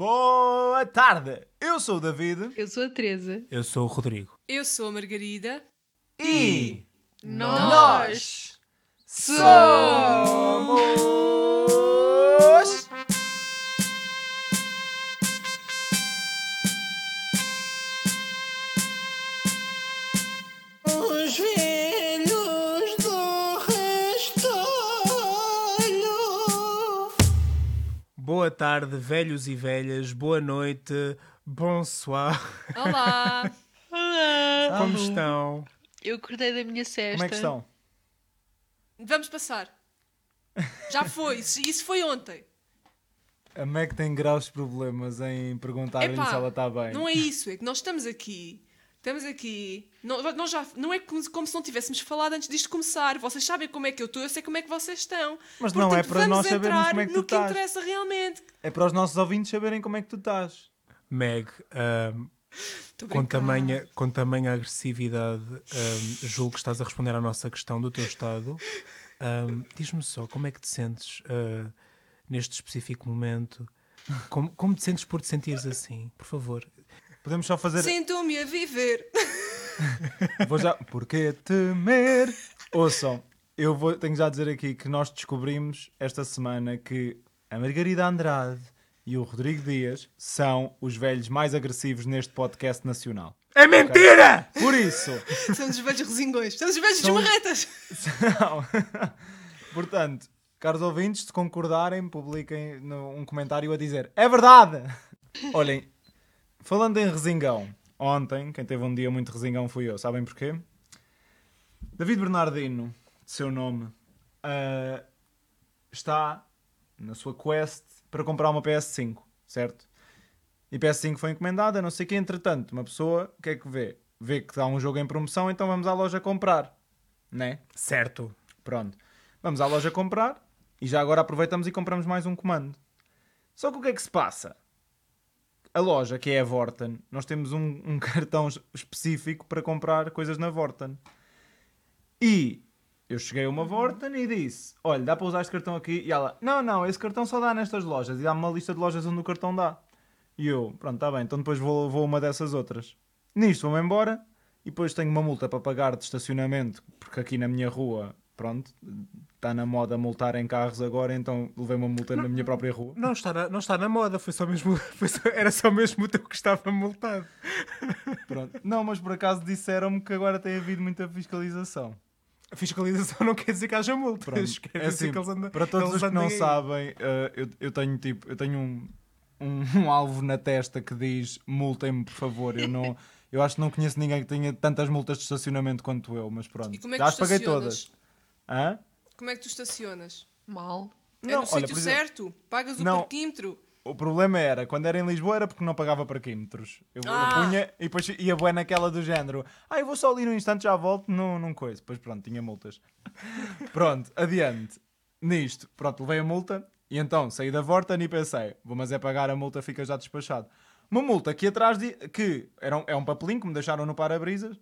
Boa tarde! Eu sou o David Eu sou a Teresa. Eu sou o Rodrigo. Eu sou a Margarida. e Nós somos. Tarde, velhos e velhas. Boa noite. Bonsoir. Olá! Olá! Como estão? Eu acordei da minha cesta. Como é que estão? Vamos passar. Já foi, isso, foi ontem. A Mac tem graus problemas em perguntar-lhe Epá, se ela está bem. Não é isso, é que nós estamos aqui. Estamos aqui. Não, nós já, não é como, como se não tivéssemos falado antes disto começar. Vocês sabem como é que eu estou, eu sei como é que vocês estão. Mas não é para vamos nós sabermos entrar como é que tu no que estás. interessa realmente. É para os nossos ouvintes saberem como é que tu estás. Meg, a com, tamanha, com tamanha agressividade, ahm, julgo que estás a responder à nossa questão do teu estado. Ahm, Diz-me só, como é que te sentes ah, neste específico momento? Como, como te sentes por te sentires assim? Por favor. Podemos só fazer. Sinto-me a viver. Vou já. Porquê temer? Ouçam, eu vou, tenho já a dizer aqui que nós descobrimos esta semana que a Margarida Andrade e o Rodrigo Dias são os velhos mais agressivos neste podcast nacional. É mentira! Por isso. Somos os velhos resingões. Somos os velhos São- desmarretas. Não. Portanto, caros ouvintes, se concordarem, publiquem um comentário a dizer é verdade! Olhem, falando em resingão, ontem, quem teve um dia muito resingão fui eu, sabem porquê? David Bernardino, de seu nome, ah, está na sua quest para comprar uma PS5, certo? E a PS5 foi encomendada, não sei o que, entretanto, uma pessoa, o que é que vê? Vê que há um jogo em promoção, então vamos à loja comprar, né? Certo. Pronto. Vamos à loja comprar e já agora aproveitamos e compramos mais um comando. Só que o que é que se passa? A loja, que é a Vorten, nós temos um, um cartão es- específico para comprar coisas na Vorten. E eu cheguei a uma Vorten e disse: Olha, dá para usar este cartão aqui? E ela: Não, não, esse cartão só dá nestas lojas. E dá-me uma lista de lojas onde o cartão dá. E eu: Pronto, está bem, então depois vou, vou uma dessas outras. Nisto vou-me embora e depois tenho uma multa para pagar de estacionamento, porque aqui na minha rua, pronto, está na moda multar em carros agora, então levei uma multa na minha própria rua. Não está na, não está na moda, foi só mesmo, foi só- era só mesmo o teu que estava multado. Pronto. Não, mas por acaso disseram-me que agora tem havido muita fiscalização. A fiscalização não quer dizer que haja multas. Pronto. Quer É dizer assim, que eles andam- para todos eles os que não aí. sabem, eh, eu, eu tenho tipo, eu tenho um, um, um alvo na testa que diz multem-me, por favor. Eu não, eu acho que não conheço ninguém que tenha tantas multas de estacionamento quanto eu, mas pronto. E como é que Já as paguei todas. Hã? Como é que tu estacionas? Mal. é Não, no olha, sítio por exemplo- certo? Pagas o Não. parquímetro? O problema era, quando era em Lisboa era porque não pagava parquímetros. Eu, eu Ah. punha e depois ia bué naquela do género. Ah, eu vou só ali no instante, já volto, não, não coisa. Depois pronto, tinha multas. pronto, adiante. Nisto, pronto, levei a multa e então saí da Vorten e pensei, vou mas é pagar a multa, fica já despachado. Uma multa aqui atrás, de, que era um, é um papelinho que me deixaram no para-brisas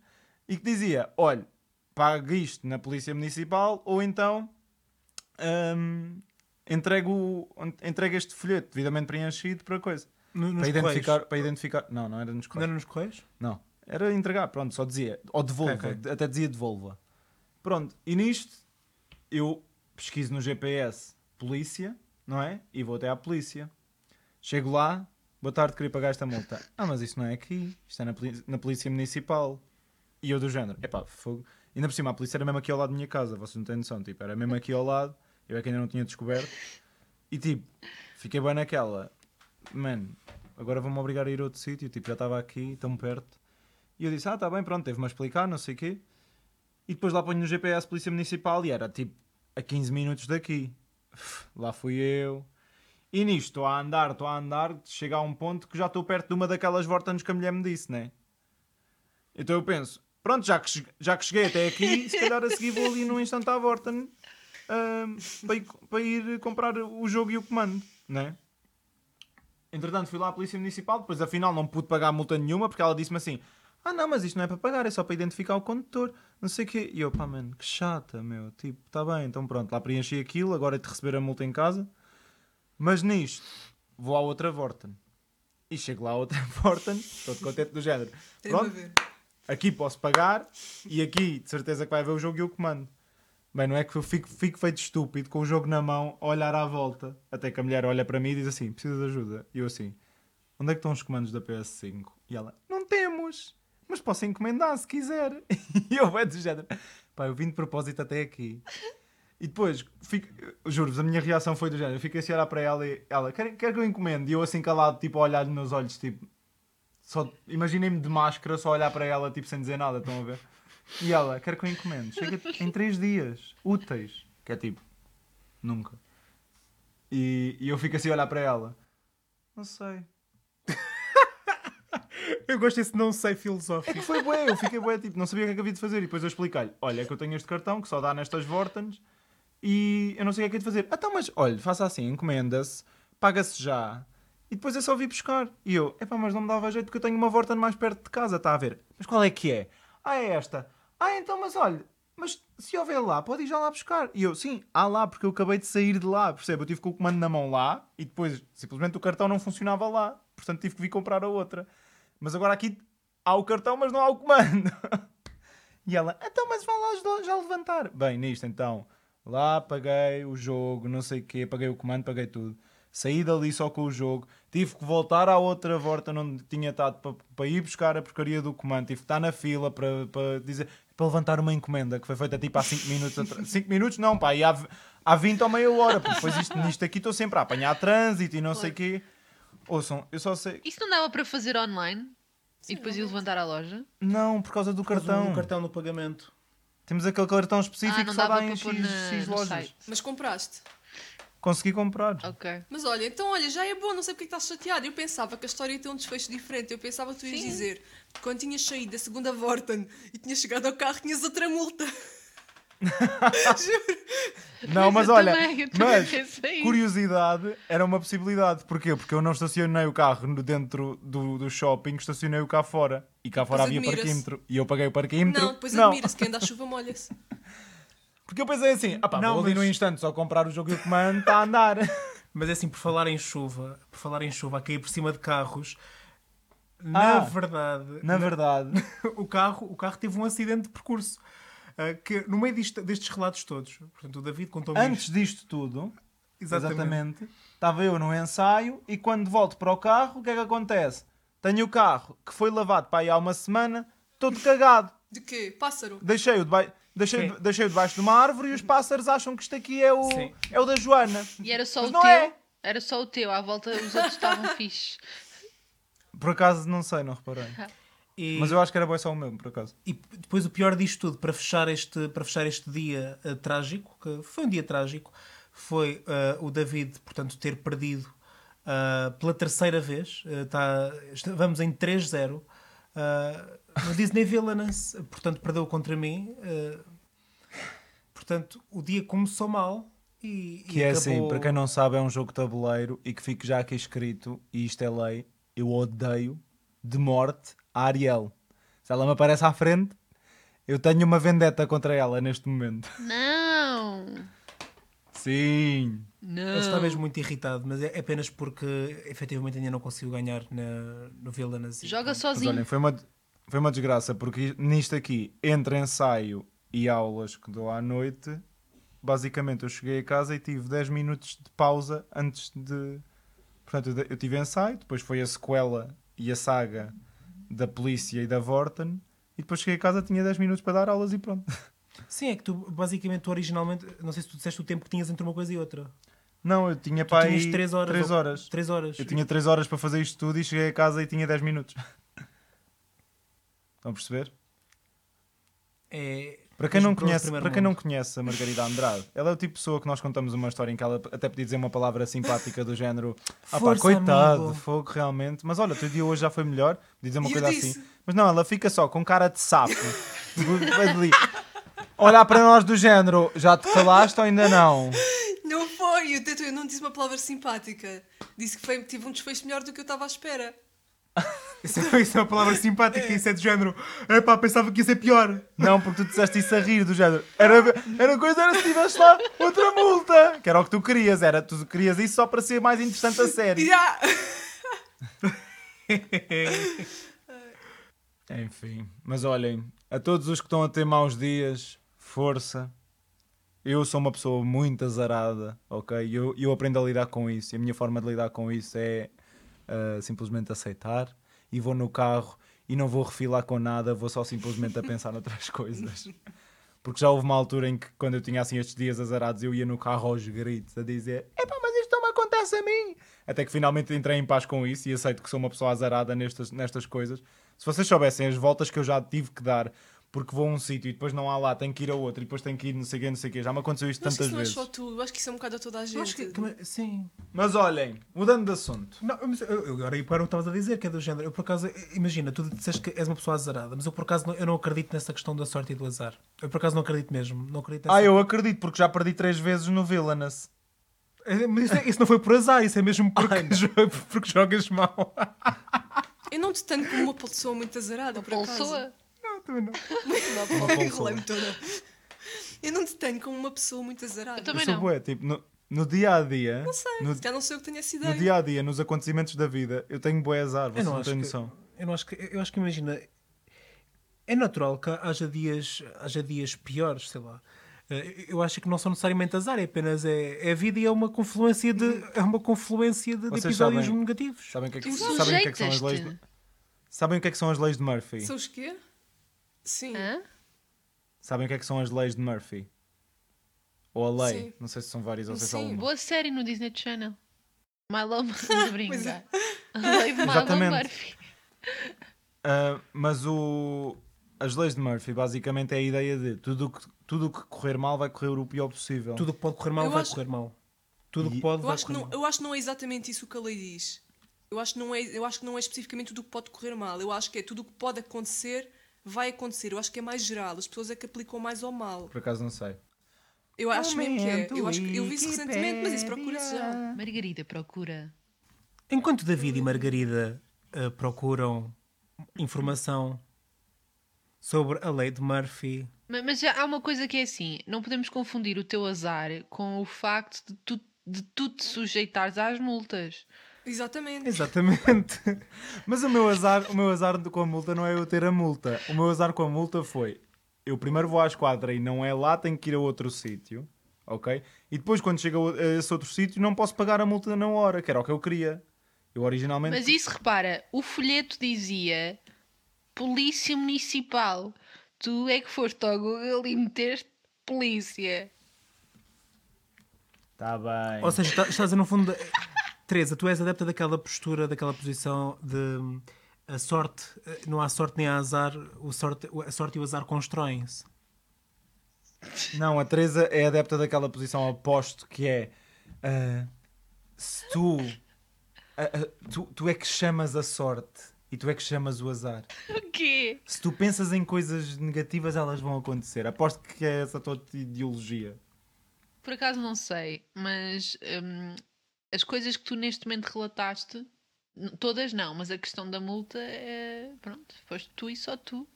e que dizia, olha, pague isto na Polícia Municipal ou então hum, entrego, entrego este folheto devidamente preenchido para coisa. No- Para identificar, correios. para identificar. Não, não era nos Não correios. era nos correios? Não. Era entregar, pronto, só dizia. Ou devolva, Ok, ok. até dizia devolva. Pronto, e nisto eu pesquiso no GPS polícia, não é? E vou até à polícia. Chego lá, boa tarde, queria pagar esta multa. Ah, mas isso não é aqui, isto é na, na polícia municipal. E eu do género, epá, fogo. Ainda por cima, a polícia era mesmo aqui ao lado da minha casa, vocês não têm noção, tipo, era mesmo aqui ao lado, eu é que ainda não tinha descoberto. E tipo, fiquei bem naquela, mano, agora vão-me obrigar a ir a outro sítio, tipo, já estava aqui, tão perto. E eu disse, ah, tá bem, pronto, teve-me a explicar, não sei o quê. E depois lá ponho no GPS Polícia Municipal e era tipo a 15 minutos daqui. Lá fui eu. E nisto, estou a andar, estou a andar, chega a um ponto que já estou perto de uma daquelas vortans que a mulher me disse, né? Então eu penso, pronto, já que, já que cheguei até aqui, se calhar a seguir vou ali num instante à Vorten ahm, para, ir, para ir comprar o jogo e o comando, né? Entretanto, fui lá à Polícia Municipal, depois afinal não pude pagar multa nenhuma porque ela disse-me assim: Ah, não, mas isto não é para pagar, é só para identificar o condutor, não sei o quê. E eu, pá, mano, que chata, meu. Tipo, tá bem, então pronto, lá preenchi aquilo, agora é de receber a multa em casa. Mas nisto, vou à outra Vorten. E chego lá a outra Vorten, todo contente do género. Pronto. Aqui posso pagar e aqui de certeza que vai ver o jogo e eu comando. Bem, não é que eu fico, fico feito estúpido com o jogo na mão, a olhar à volta, até que a mulher olha para mim e diz assim: precisa de ajuda. E eu assim: onde é que estão os comandos da PS5? E ela: não temos, mas posso encomendar se quiser. E eu é do género: pá, eu vim de propósito até aqui. E depois, fico, juro-vos, a minha reação foi do género: eu fiquei a olhar para ela e ela: quer, quer que eu encomende? E eu assim calado, tipo, a olhar nos olhos, tipo, só imaginei-me de máscara, só olhar para ela, tipo, sem dizer nada, estão a ver? E ela, quer que eu encomende? Chega em 3 dias, úteis. Que é tipo, nunca. E, e eu fico assim a olhar para ela. Não sei. Eu gosto desse não sei filosófico. E foi bué, eu fiquei bué, tipo, não sabia o que é que havia de fazer. E depois eu expliquei-lhe, olha, é que eu tenho este cartão que só dá nestas Vortens e eu não sei o que é que é de fazer. Então, mas, olha, faça assim, encomenda-se, paga-se já e depois é só vir buscar. E eu, epá, mas não me dava jeito porque eu tenho uma Vorten mais perto de casa, está a ver? Mas qual é que é? Ah, é esta. Ah, então, mas olha, mas se houver lá, pode ir já lá buscar. E eu, sim, há lá, porque eu acabei de sair de lá, percebe? Eu tive com o comando na mão lá e depois simplesmente o cartão não funcionava lá. Portanto, tive que vir comprar a outra. Mas agora aqui há o cartão, mas não há o comando. E ela, então, mas vá lá já levantar. Bem, nisto então, lá paguei o jogo, não sei o quê, paguei o comando, paguei tudo. Saí dali só com o jogo, tive que voltar à outra volta onde tinha estado para, para ir buscar a porcaria do comando, tive que estar na fila para, para dizer, para levantar uma encomenda que foi feita tipo há 5 minutos atrás. 5 minutos não, pá, e há, há 20 ou meia hora, porque depois isto, nisto aqui estou sempre a apanhar trânsito e não sei o quê. Ouçam, eu só sei. Isso não dava para fazer online? Sim, e depois ir levantar à loja? Não, por causa do cartão. O cartão no pagamento. Temos aquele cartão específico Ah, que só dá em X, pôr na- X lojas. Mas compraste. Consegui comprar. Ok. Mas olha, então olha, já é bom, não sei porque é que estás chateado. Eu pensava que a história ia ter um desfecho diferente. Eu pensava que tu ias Sim. dizer que quando tinhas saído da segunda Vorten e tinhas chegado ao carro, tinhas outra multa. Juro. Não, mas eu olha, também, eu também mas curiosidade era uma possibilidade. Porquê? Porque eu não estacionei o carro no- dentro do, do shopping, estacionei o cá fora. E cá fora havia admira-se. parquímetro. E eu paguei o parquímetro. Não, depois admira-se que anda à chuva molha-se. Porque eu pensei assim, ah pá, Não, vou ali mas- no instante só comprar o jogo e o comando, está a andar. Mas é assim, por falar em chuva, por falar em chuva, a cair por cima de carros, na Ah, verdade, Na verdade. o, carro, o carro teve um acidente de percurso. ah, que no meio disto- destes relatos todos, portanto, o David contou-me isto. Antes disto tudo, Exatamente. exatamente, estava eu no ensaio e quando volto para o carro, o que é que acontece? Tenho o carro que foi lavado para aí há uma semana, todo cagado. De quê? Pássaro. Deixei-o deba deixei, Sim. deixei debaixo de uma árvore e os pássaros acham que isto aqui é o, Sim. é o da Joana. E era só Mas o não teu? é. Era só o teu, à volta os outros estavam fixe. Por acaso, não sei, não reparei. E, Mas eu acho que era bom só o meu, por acaso. e depois o pior disto tudo, para fechar este, para fechar este dia ah, trágico, que foi um dia trágico, foi ah, o David, portanto, ter perdido ah, pela terceira vez. ah, tá, está- vamos em 3-0. ah, no Disney Villainous, portanto, perdeu contra mim. ah, portanto, o dia começou mal. E, Que e é acabou... assim, para quem não sabe, é um jogo de tabuleiro e que fique já aqui escrito, e isto é lei, eu odeio de morte a Ariel. Se ela me aparece à frente, eu tenho uma vendetta contra ela neste momento. Não! Sim. Não! Ele está mesmo muito irritado, mas é apenas porque efetivamente ainda não conseguiu ganhar na, no Villainous. Joga Mas sozinho. olhem, foi uma, foi uma desgraça, porque nisto aqui, entre ensaio e aulas que dou à noite, basicamente eu cheguei a casa e tive 10 minutos de pausa antes de. Portanto, eu tive ensaio, depois foi a sequela e a saga da polícia e da Vorten, e depois cheguei a casa, tinha 10 minutos para dar aulas e pronto. Sim, é que tu basicamente tu originalmente, não sei se tu disseste o tempo que tinham entre uma coisa e outra. Não, eu tinha Tu para tinhas aí 3 horas. 3 ou- horas. três horas. Eu tinha 3 horas para fazer isto tudo e cheguei a casa e tinha 10 minutos. Estão a perceber? É, Para quem, não conhece, para quem não conhece a Margarida Andrade, ela é o tipo de pessoa que nós contamos uma história em que ela até podia dizer uma palavra simpática do género ah pá, coitado, amigo." fogo realmente, mas olha, o teu dia hoje já foi melhor, podia dizer uma E coisa assim. Mas não, ela fica só com cara de sapo. ali, Olhar para nós do género, já te calaste ou ainda não? Não foi, eu não disse uma palavra simpática. Disse que foi, tive um desfecho melhor do que eu estava à espera. Isso, é- isso é uma palavra simpática, isso é do género. Epá, pensava que ia ser pior. Não, porque tu disseste isso a rir do género. Era, era coisa, era se tivesse lá outra multa. Que era o que tu querias, era tu querias isso só para ser mais interessante a série. Ya! Enfim, mas olhem, a todos os que estão a ter maus dias, força. Eu sou uma pessoa muito azarada, ok? E eu, eu aprendo a lidar com isso. E a minha forma de lidar com isso é ah, simplesmente aceitar. E vou no carro e não vou refilar com nada, vou só simplesmente a pensar noutras coisas. Porque já houve uma altura em que, quando eu tinha assim estes dias azarados, eu ia no carro aos gritos a dizer: Epá, mas isto não me acontece a mim! Até que finalmente entrei em paz com isso e aceito que sou uma pessoa azarada nestas, nestas coisas. Se vocês soubessem as voltas que eu já tive que dar porque vou a um sítio e depois não há lá, tenho que ir a outro e depois tenho que ir não sei o quê, não sei o quê. Já me aconteceu isto que tantas isso não é vezes. só tu, eu acho que isso é um bocado a toda a Eu acho gente. que- que- sim. Mas olhem, mudando de assunto. Não, mas eu, eu agora para o que estavas a dizer, que é do género. Eu por acaso, imagina, tu disseste que és uma pessoa azarada, mas eu por acaso não, eu não acredito nessa questão da sorte e do azar. Eu por acaso não acredito mesmo. Não acredito nessa... Ah, eu acredito, porque já perdi três vezes no Villainous. É, Mas isso, é- isso não foi por azar, isso é mesmo porque, jo- porque jogas mal. Eu não te tenho como uma pessoa muito azarada, por acaso. Não. Enrolei-me toda. Eu não te tenho como uma pessoa muito azarada. Eu também eu sou não. bué, tipo, no, no dia a dia. Não sei, No, já não sei o que tenho essa no ideia. dia a dia, nos acontecimentos da vida, eu tenho bué azar, Eu vocês não, não, têm que, noção. eu não acho que eu acho que imagina é natural que haja dias haja dias piores sei lá Eh, eu acho que não são necessariamente azar é apenas é, é a vida e é uma confluência de é uma confluência de, de episódios sabem- negativos Sabem o que é que, sabem que, é que são as leis? De, sabem o que é que são as leis de Murphy? São os quê? Sim. Hã? Sabem o que é que são as leis de Murphy? Ou a lei? Sim. Não sei se são várias ou se é só Sim. uma. Boa série no Disney Channel. Milo Pois é. brinca. A lei de. Murphy. Ah, mas o, as leis de Murphy basicamente é a ideia de tudo o que, tudo o que correr mal vai correr o pior possível. tudo o que pode correr mal Eu vai acho- correr mal tudo o que E- pode Eu vai acho, que correr não, mal eu acho que não é exatamente isso que a lei diz. Eu acho, que não é, eu acho que não é especificamente tudo o que pode correr mal. Eu acho que é tudo o que pode acontecer, vai acontecer. Eu acho que é mais geral. As pessoas é que aplicam mais ao mal. Por acaso não sei. Eu acho mesmo que é. Eu, acho que, eu vi isso recentemente, mas isso procura-se já. Margarida procura. enquanto David e Margarida eh, procuram informação sobre a lei de Murphy Ma- Mas já há uma coisa que é assim: não podemos confundir o teu azar com o facto de tu, de tu te sujeitares às multas. Exatamente. exatamente Mas o meu azar, o meu azar com a multa não é eu ter a multa. O meu azar com a multa foi eu primeiro vou à esquadra e não é lá, tenho que ir a outro sítio, ok? E depois quando chego a esse outro sítio não posso pagar a multa na hora, que era o que eu queria. Eu originalmente Mas isso, repara, o folheto dizia Polícia Municipal. Tu é que foste ao Google e meteste polícia. Está bem. Ou seja, tá- estás a no fundo. Teresa, tu és adepta daquela postura, daquela posição de hum, a sorte, eh, não há sorte nem há azar, o sorte, a sorte e o azar constroem-se. Não, a Teresa é adepta daquela posição oposto que é ah, se tu, ah, ah, tu tu é que chamas a sorte e tu é que chamas o azar. O quê? Se tu pensas em coisas negativas, elas vão acontecer. Aposto que é essa a tua ideologia. Por acaso não sei, mas hum, as coisas que tu neste momento relataste, todas não, mas a questão da multa é. Pronto, foste tu e só tu.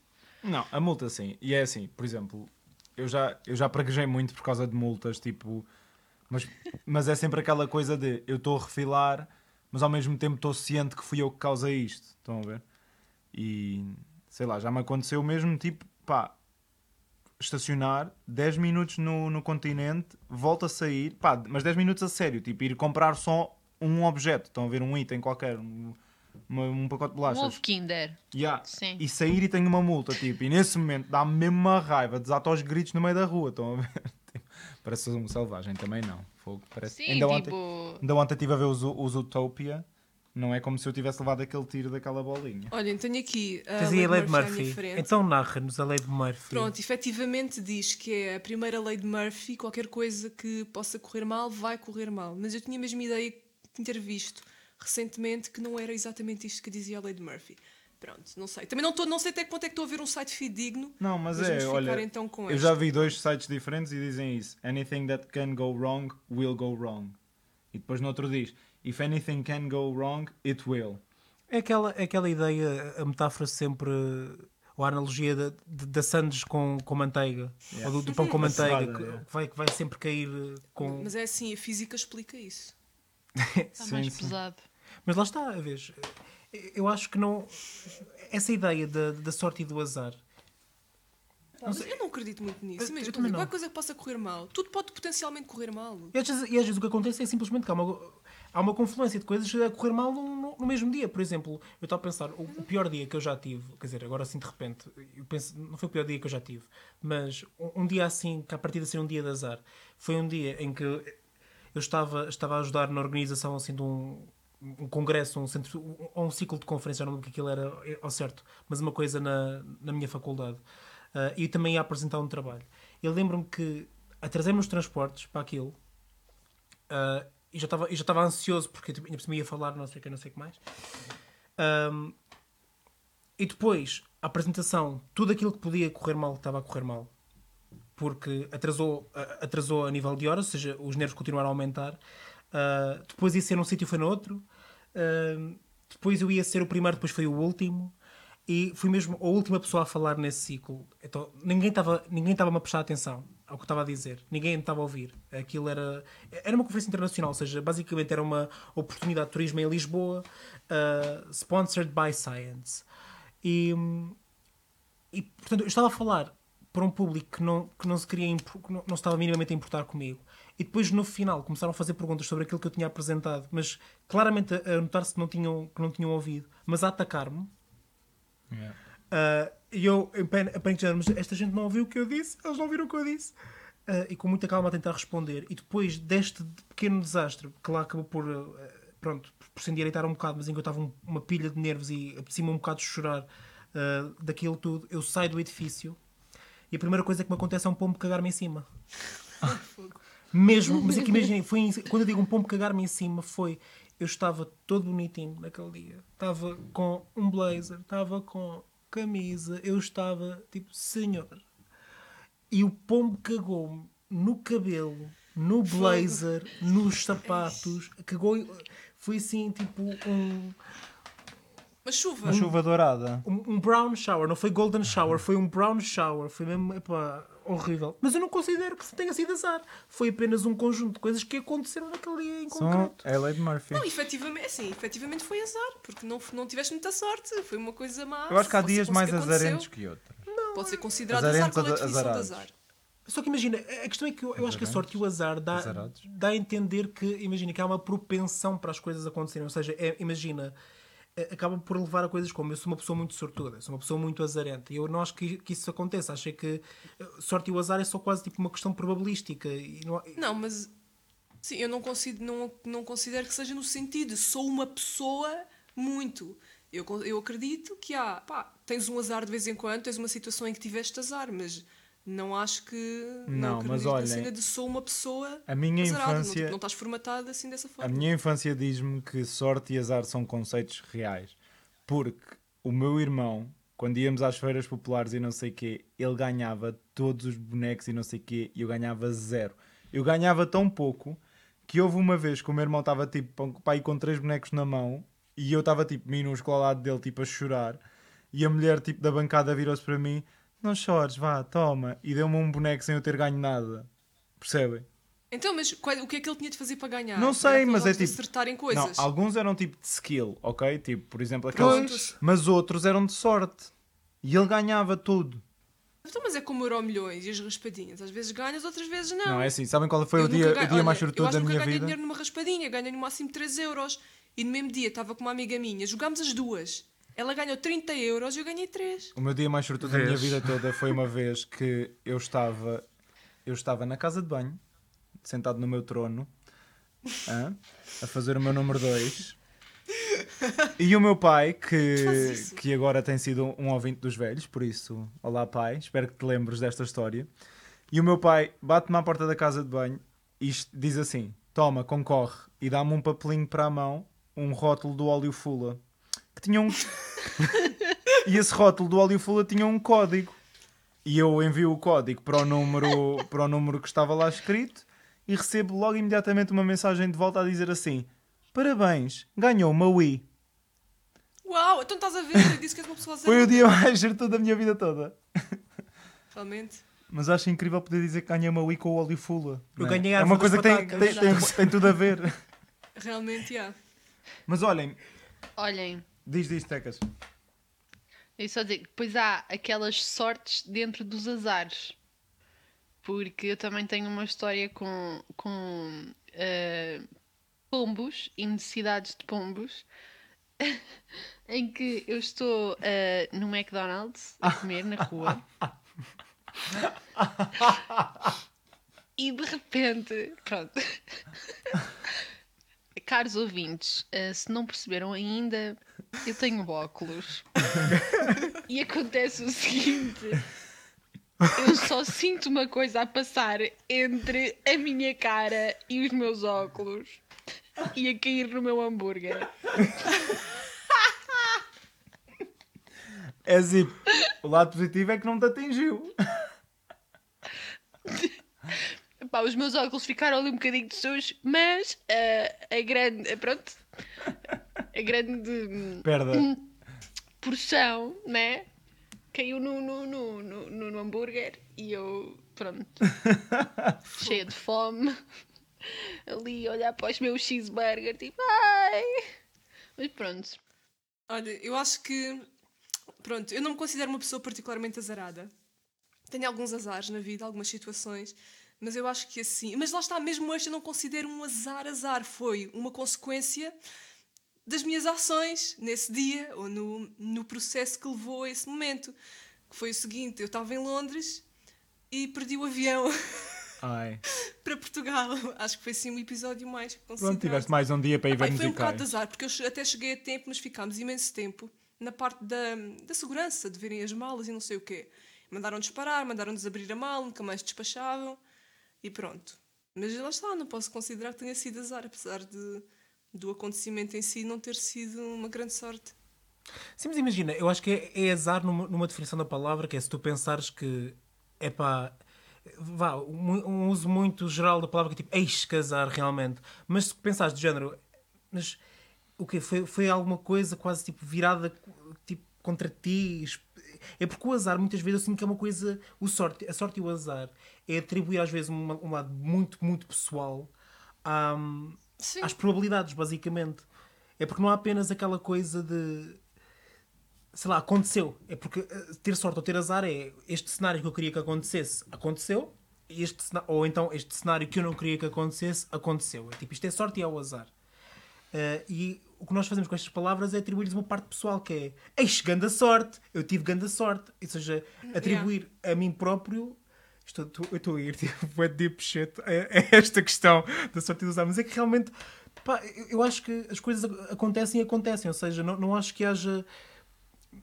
Não, a multa sim. E é assim, por exemplo, eu já, eu já praguejei muito por causa de multas, tipo. Mas, mas é sempre aquela coisa de eu estou a refilar, mas ao mesmo tempo estou ciente que fui eu que causei isto. Estão a ver? E sei lá, já me aconteceu mesmo, tipo, pá, estacionar 10 minutos no, no continente, volta a sair, pá, mas 10 minutos a sério, tipo, ir comprar só um objeto. Estão a ver? Um item qualquer, um, uma- um pacote de Um bolachas. ovo Kinder. Yeah. Sim. E sair e tenho uma multa, tipo, e nesse momento dá-me mesmo uma raiva, desato aos gritos no meio da rua, estão a ver? Tipo, parece um selvagem, também não. Fogo, parece... Sim, ainda, tipo. ontem, ainda ontem estive a ver os, os Utopia, não é como se eu tivesse levado aquele tiro daquela bolinha. Olhem, tenho aqui a Tens aí lei a lei de Murphy Murphy. Então narra-nos a lei de Murphy. Pronto, efetivamente diz que é a primeira lei de Murphy, qualquer coisa que possa correr mal, vai correr mal. Mas eu tinha a ideia de ter visto recentemente que não era exatamente isto que dizia a lei de Murphy. Pronto, não sei. Também não, tô, não sei até que ponto é que estou a ver um site fidedigno. Não, mas, Mas é, olha, então com eu este. já vi dois sites diferentes e dizem isso. Anything that can go wrong will go wrong. E depois no outro diz, if anything can go wrong, it will. É aquela, é aquela ideia, a metáfora sempre, ou a analogia da, da sandes com, com manteiga, Yeah. ou do, do pão com manteiga, que, que vai, que vai sempre cair eh, com. Mas é assim, a física explica isso. Está Sim, mais sim. pesado. Mas lá está, a vez. eu acho que não. Essa ideia da, da sorte e do azar. Mas eu não acredito muito nisso. Eu- eu Imagina, não. qualquer coisa que possa correr mal, tudo pode potencialmente correr mal. E às, vezes, e às vezes o que acontece é simplesmente que há uma, há uma confluência de coisas a correr mal no, no- mesmo dia. Por exemplo, eu estava a pensar, o, o pior dia que eu já tive, quer dizer, agora assim de repente, eu penso, não foi o pior dia que eu já tive, mas um, um dia assim, que a partir de ser um dia de azar, foi um dia em que eu estava, estava a ajudar na organização assim de um, um congresso, um centro, um, ou um ciclo de conferência, eu não lembro que aquilo era ao certo, mas uma coisa na, na minha faculdade. Ah, e também ia apresentar um trabalho. Eu lembro-me que atrasei-me nos transportes para aquilo, Uh, e já estava e já estava ansioso porque tipo, ainda por cima ia falar não sei o que não sei o que mais. Um, e depois a apresentação tudo aquilo que podia correr mal estava a correr mal. Porque atrasou atrasou a nível de horas ou seja os nervos continuaram a aumentar. Uh, depois ia ser num sítio foi no outro. Uh, depois eu ia ser o primeiro depois foi o último. E fui mesmo a última pessoa a falar nesse ciclo. Então, ninguém estava ninguém estava a prestar atenção ao que eu estava a dizer. Ninguém estava a ouvir. Aquilo era era uma conferência internacional, ou seja, basicamente era uma oportunidade de turismo em Lisboa, uh, sponsored by Science. E, e portanto, eu estava a falar para um público que não, que não se queria que não, não estava minimamente a importar comigo. E depois no final começaram a fazer perguntas sobre aquilo que eu tinha apresentado, mas claramente a, a notar-se que não tinham, que não tinham ouvido, mas a atacar-me. Yeah. Uh, e eu, em pânico, mas esta gente não ouviu o que eu disse, eles não ouviram o que eu disse. Uh, e com muita calma a tentar responder. E depois deste pequeno desastre, que lá acabou por, uh, pronto, por se endireitar um bocado, mas em que eu estava um- uma pilha de nervos e apetecia-me um bocado de chorar uh, daquilo tudo, eu saio do edifício e a primeira coisa que me acontece é um pombo cagar-me em cima. Mesmo, mas é que imaginei, foi em- quando eu digo um pombo cagar-me em cima, foi. Eu estava todo bonitinho naquele dia. Estava com um blazer, estava com camisa, eu estava tipo, senhor. E o pombo cagou-me no cabelo, no blazer, nos sapatos, cagou. Foi assim, tipo, um, Mas chuva. Uma chuva dourada. um, um brown shower. Não foi golden shower, foi um brown shower. Foi mesmo, epá, horrível. Mas eu não considero que tenha sido azar. Foi apenas um conjunto de coisas que aconteceram naquele dia em São, concreto. é de Murphy. Não, efetivamente, assim, efetivamente foi azar, porque não, não tiveste muita sorte, foi uma coisa má. Eu acho que há dias mais que azarentos que outros. Pode ser considerado azar, Azarentes qual é definição de azar? Só que imagina, a questão é que eu, eu acho que a sorte e o azar dá, Azarados. dá a entender que, imagina, que há uma propensão para as coisas acontecerem. Ou seja, é- imagina, é, acaba por levar a coisas como eu sou uma pessoa muito sortuda, sou uma pessoa muito azarenta. E eu não acho que, que isso aconteça. Achei que eh, sorte e o azar é só quase tipo uma questão probabilística. Não, Não, mas sim, eu não considero, não, não considero que seja no sentido, sou uma pessoa muito. Eu, eu acredito que há, pá, tens um azar de vez em quando, tens uma situação em que tiveste azar, mas não acho que. Não, acredito mas olhem, cena de sou uma pessoa. A minha azarada, não, infância, tipo, não estás formatada assim dessa a forma. minha infância diz-me que sorte e azar são conceitos reais. Porque o meu irmão, quando íamos às feiras populares e não sei quê, ele ganhava todos os bonecos e não sei quê, e eu ganhava zero. Eu ganhava tão pouco que houve uma vez que o meu irmão estava tipo para ir com três bonecos na mão e eu estava tipo minúsculo ao lado dele, tipo a chorar. E a mulher tipo da bancada virou-se para mim: Não chores, vá, toma. E deu-me um boneco sem eu ter ganho nada. Percebem? Então, mas qual- o que é que ele tinha de fazer para ganhar? Não sei, mas é tipo. acertar em coisas. Não, alguns eram tipo de skill, ok? Tipo, por exemplo, aqueles. Pois. Mas outros eram de sorte. E ele ganhava tudo. Então, mas é como Euro Milhões e as raspadinhas. Às vezes ganhas, outras vezes não. Não, é assim. Sabem qual foi Eu o dia, ganho- o dia olha, mais eu sortudo da que nunca minha ganhei vida? dinheiro numa raspadinha, ganhei no máximo 3 euros. E no mesmo dia estava com uma amiga minha, jogámos as duas. Ela ganhou 30 euros e eu ganhei 3. O meu dia mais sortudo da minha vida toda foi uma vez que eu estava, eu estava na casa de banho, sentado no meu trono, hã, a fazer o meu número 2. E o meu pai, que, que agora tem sido um ouvinte dos velhos, por isso, olá pai, espero que te lembres desta história. E o meu pai bate-me à porta da casa de banho e diz assim: Toma, concorre, e dá-me um papelinho para a mão, um rótulo do óleo Fula, que tinha um. e esse rótulo do óleo Fula tinha um código. E eu envio o código para o número, para o número que estava lá escrito e recebo logo imediatamente uma mensagem de volta a dizer assim: Parabéns, ganhou uma Wii. Uau, então estás a ver? Eu disse que és uma pessoa Foi o dia mais sortudo da minha vida toda. Realmente. Mas acho incrível poder dizer que ganhei uma Wii com o óleo Fula. Eu não é? ganhei a É uma coisa que tem, tem, tem, tem tudo a ver. Realmente, há. Mas olhem, Olhem, Diz, diz, Tecas. É só dizer que depois há aquelas sortes dentro dos azares. Porque eu também tenho uma história com, com eh, pombos e necessidades de pombos. em que eu estou eh, no McDonald's a comer na rua. e de repente, pronto. Caros ouvintes, eh, se não perceberam ainda, eu tenho óculos. e acontece o seguinte: eu só sinto uma coisa a passar entre a minha cara e os meus óculos e a cair no meu hambúrguer. É assim, o lado positivo é que não te atingiu. Pá, os meus óculos ficaram ali um bocadinho de sujos, mas eh, a grande. Pronto. A grande. hum, Perda. porção, né? Caiu no, no, no, no, no- no hambúrguer e eu, pronto, cheia de fome, ali a olhar para os meus cheeseburger, tipo, ai! Mas pronto, Olha, eu acho que. Pronto, eu não me considero uma pessoa particularmente azarada. Tenho alguns azares na vida, algumas situações, mas eu acho que assim. Mas lá está, mesmo este eu não considero um azar, azar. Foi uma consequência das minhas ações nesse dia, ou no, no processo que levou a esse momento. Que foi o seguinte: eu estava em Londres e perdi o avião Ai. para Portugal. Acho que foi assim um episódio mais Pronto, tiveste mais um dia para ir Epá, ver e foi um bocado de musicais. azar, porque eu até cheguei a tempo, mas ficámos imenso tempo na parte da, da segurança, de verem as malas e não sei o quê. Mandaram-nos parar, mandaram-nos abrir a mala, nunca mais despachavam e pronto. Mas lá está, não posso considerar que tenha sido azar, apesar de, do acontecimento em si não ter sido uma grande sorte. Sim, mas imagina, eu acho que é, é azar numa, numa definição da palavra, que é se tu pensares que é pá, vá, um, um uso muito geral da palavra que é tipo, azar realmente. Mas se pensares de género, mas o que foi, foi alguma coisa quase tipo virada tipo, contra ti? É porque o azar muitas vezes eu sinto que é uma coisa, o sorte, a sorte e o azar é atribuir às vezes uma- um lado muito, muito pessoal à, Sim. às probabilidades, basicamente. É porque não há apenas aquela coisa de sei lá, aconteceu. É porque eh, ter sorte ou ter azar é este cenário que eu queria que acontecesse, aconteceu. Este, ou então este cenário que eu não queria que acontecesse, aconteceu. É tipo, isto é sorte e é o azar. Eh, e o que nós fazemos com estas palavras é atribuir-lhes uma parte pessoal que é Eis, ganda sorte, eu tive ganda sorte. Ou seja, atribuir a mim próprio. Estou, estou- eu estou a ir tipo, é deep shit a, a esta questão da sorte e do azar, mas é que realmente pá, eu, acho que as coisas ac- acontecem e acontecem, ou seja, não, não acho que haja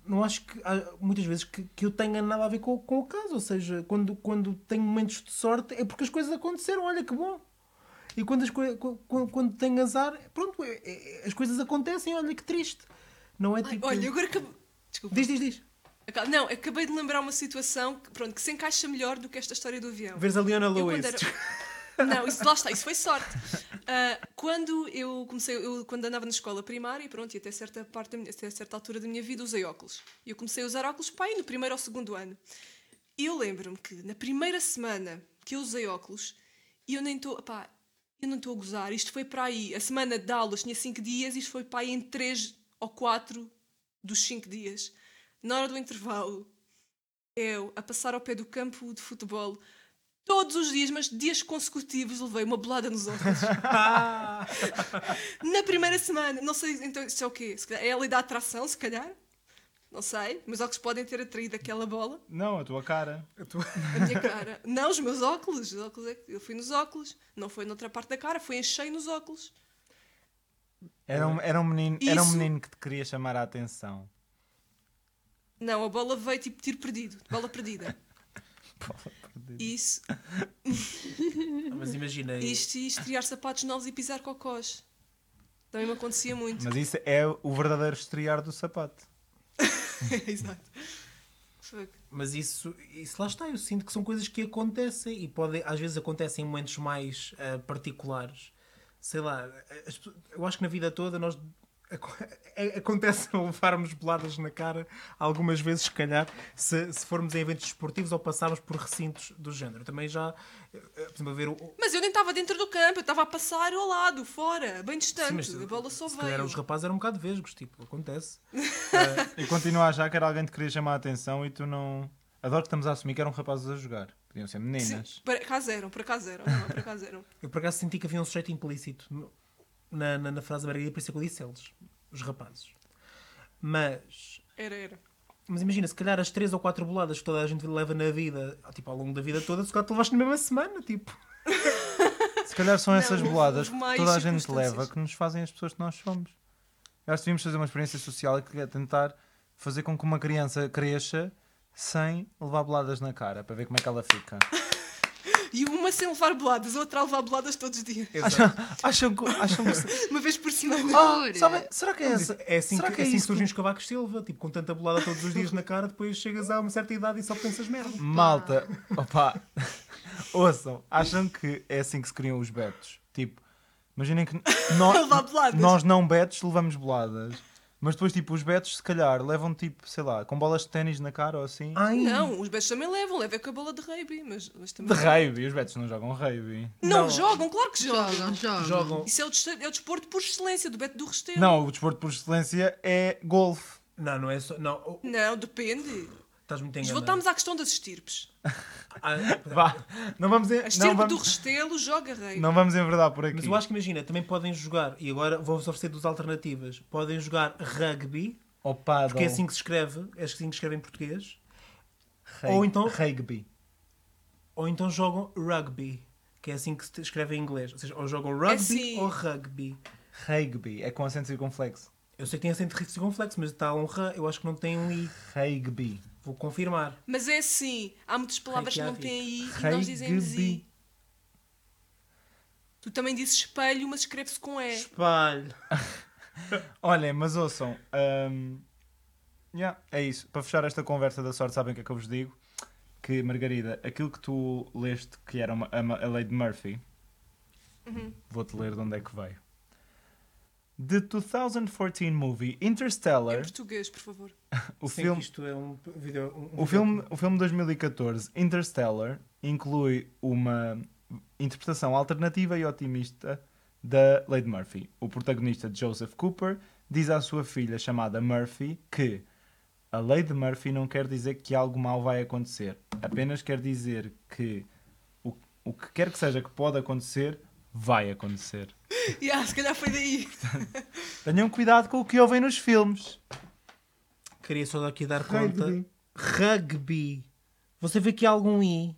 não acho que muitas vezes que, que eu tenha nada a ver com, com o caso. Ou seja, quando, quando tenho momentos de sorte é porque as coisas aconteceram, olha que bom. E quando, as quando, quando tenho azar, pronto, é- é- as coisas acontecem, olha que triste. Não é Ai, tipo. olha, eu agora acabei. Desculpa. Diz, diz, diz. Não, acabei de lembrar uma situação que, pronto, que se encaixa melhor do que esta história do avião. Vês a Leona Lewis. era- Não, isso lá está, isso foi sorte. Ah, quando eu comecei, eu quando andava na escola primária, pronto, e até certa parte minha, até certa altura da minha vida usei óculos. E eu comecei a usar óculos pai no primeiro ou segundo ano. E eu lembro-me que na primeira semana que eu usei óculos, eu nem estou, pá, eu não estou a gozar, isto foi para aí, a semana de aulas tinha 5 dias, isto foi para aí em 3 ou 4 dos 5 dias. Na hora do intervalo, eu a passar ao pé do campo de futebol, todos os dias, mas dias consecutivos, levei uma bolada nos óculos. Na primeira semana, não sei então isso é o quê? Se calhar é a lei da atração, se calhar. Não sei, meus óculos podem ter atraído aquela bola, Não, a tua cara. a minha cara. Não, os meus óculos. Os óculos é que- eu fui nos óculos, não foi noutra parte da cara, foi em cheio nos óculos. Era um, era um, menino, era um menino que te queria chamar a atenção. Não, a bola veio tipo tiro perdido, bola perdida. Isso, Mas imagina, isto e estrear sapatos novos e pisar cocós. Também me acontecia muito. Mas isso é o verdadeiro estrear do sapato. Exato. Fuck. Mas isso, isso lá está, eu sinto que são coisas que acontecem e podem, às vezes acontecem em momentos mais ah, particulares. Sei lá, as pessoas- eu acho que na vida toda nós Acontece levarmos boladas na cara algumas vezes, se calhar, se, se formos a eventos esportivos ou passarmos por recintos do género. Também já, eh, eh, por exemplo, a ver o, Mas eu nem estava dentro do campo, eu estava a passar ao lado, fora, bem distante. Sim, mas a bola só se calhar veio. os rapazes eram um bocado vesgos, tipo, acontece. E continuo a achar que era alguém que te queria chamar a atenção e tu não. Adoro que estamos a assumir que eram rapazes a jogar. Podiam ser Sim, meninas. por acaso eram, por acaso eram. Não, por acaso eram. Eu por acaso senti que havia um sujeito implícito no- na, na, na frase da Margarida, por isso é que eu disse eles, os rapazes. Mas, Era, era. mas imagina, se calhar as três ou quatro boladas que toda a gente leva na vida, tipo, ao longo da vida toda, se calhar tu levaste na mesma semana, tipo. Se calhar são Não, essas boladas que toda a gente leva que nos fazem as pessoas que nós somos. Eu acho que devíamos fazer uma experiência social que é tentar fazer com que uma criança cresça sem levar boladas na cara, para ver como é que ela fica. E uma sem levar boladas, a outra a levar boladas todos os dias. acham que. Acham que... Uma vez por semana. Ah, sabem, será que é essa? É assim, será que, que é é assim que isso? surgem os cavacos Silva, tipo, com tanta bolada todos os dias na cara, depois chegas a uma certa idade e só pensas merda. Malta, opa, ouçam, acham que é assim que se criam os betos? Tipo, imaginem que nó- Levar boladas. nós não betos levamos boladas, mas depois, tipo, os betos se calhar levam, tipo, sei lá, com bolas de ténis na cara ou assim. Ai, Não, os betos também levam, levam com a bola de rugby, mas, mas também. De rugby, os betos não jogam rugby. Não, Não. jogam, claro que jogam. Jogam, jogam. jogam. Isso é o, é o desporto por excelência, do beto do Restelo. Não, o desporto por excelência é golfe. Não, não é só. Não, Não, depende. Estás muito Mas enganado. voltamos à questão das estirpes. Ah, Vá, não vamos, en- A não estirpe do vamos, Restelo joga rei. não vamos enverdar por aqui. Mas eu acho que imagina, também podem jogar, e agora vou-vos oferecer duas alternativas. Podem jogar rugby, Ou paddle, porque é assim que se escreve, é assim que se escreve em português, ou então- Rugby. ou então jogam rugby, que é assim que se escreve em inglês. Ou seja, ou jogam rugby assim. ou rugby. Rugby, é com acento circunflexo. Eu sei que tem acento circunflexo, mas está um R, eu acho que não tem um I. Rugby. Vou confirmar. Mas é assim, há muitas palavras que não têm I e nós dizemos I. Tu também dizes espelho, mas escreve-se com E. Espalho. Olhem, mas ouçam. hum, yeah, é isso. Para fechar esta conversa da sorte, sabem o que é que eu vos digo? Que, Margarida, aquilo que tu leste, que era uma- a, a lei de Murphy, Uhum. vou-te ler de onde é que veio. The 2014 movie Em Interstellar, português, por favor. O Sim, filme, isto é um vídeo. um- um o filme, o filme de 2014, Interstellar, inclui uma interpretação alternativa e otimista da de Murphy. O protagonista Joseph Cooper diz à sua filha chamada Murphy que a de Murphy não quer dizer que algo mau vai acontecer, apenas quer dizer que o, o que quer que seja que pode acontecer, vai acontecer. Yeah, se calhar foi daí. Tenham cuidado com o que ouvem nos filmes. Queria só aqui dar Rugby. conta. Rugby. Você vê aqui algum I?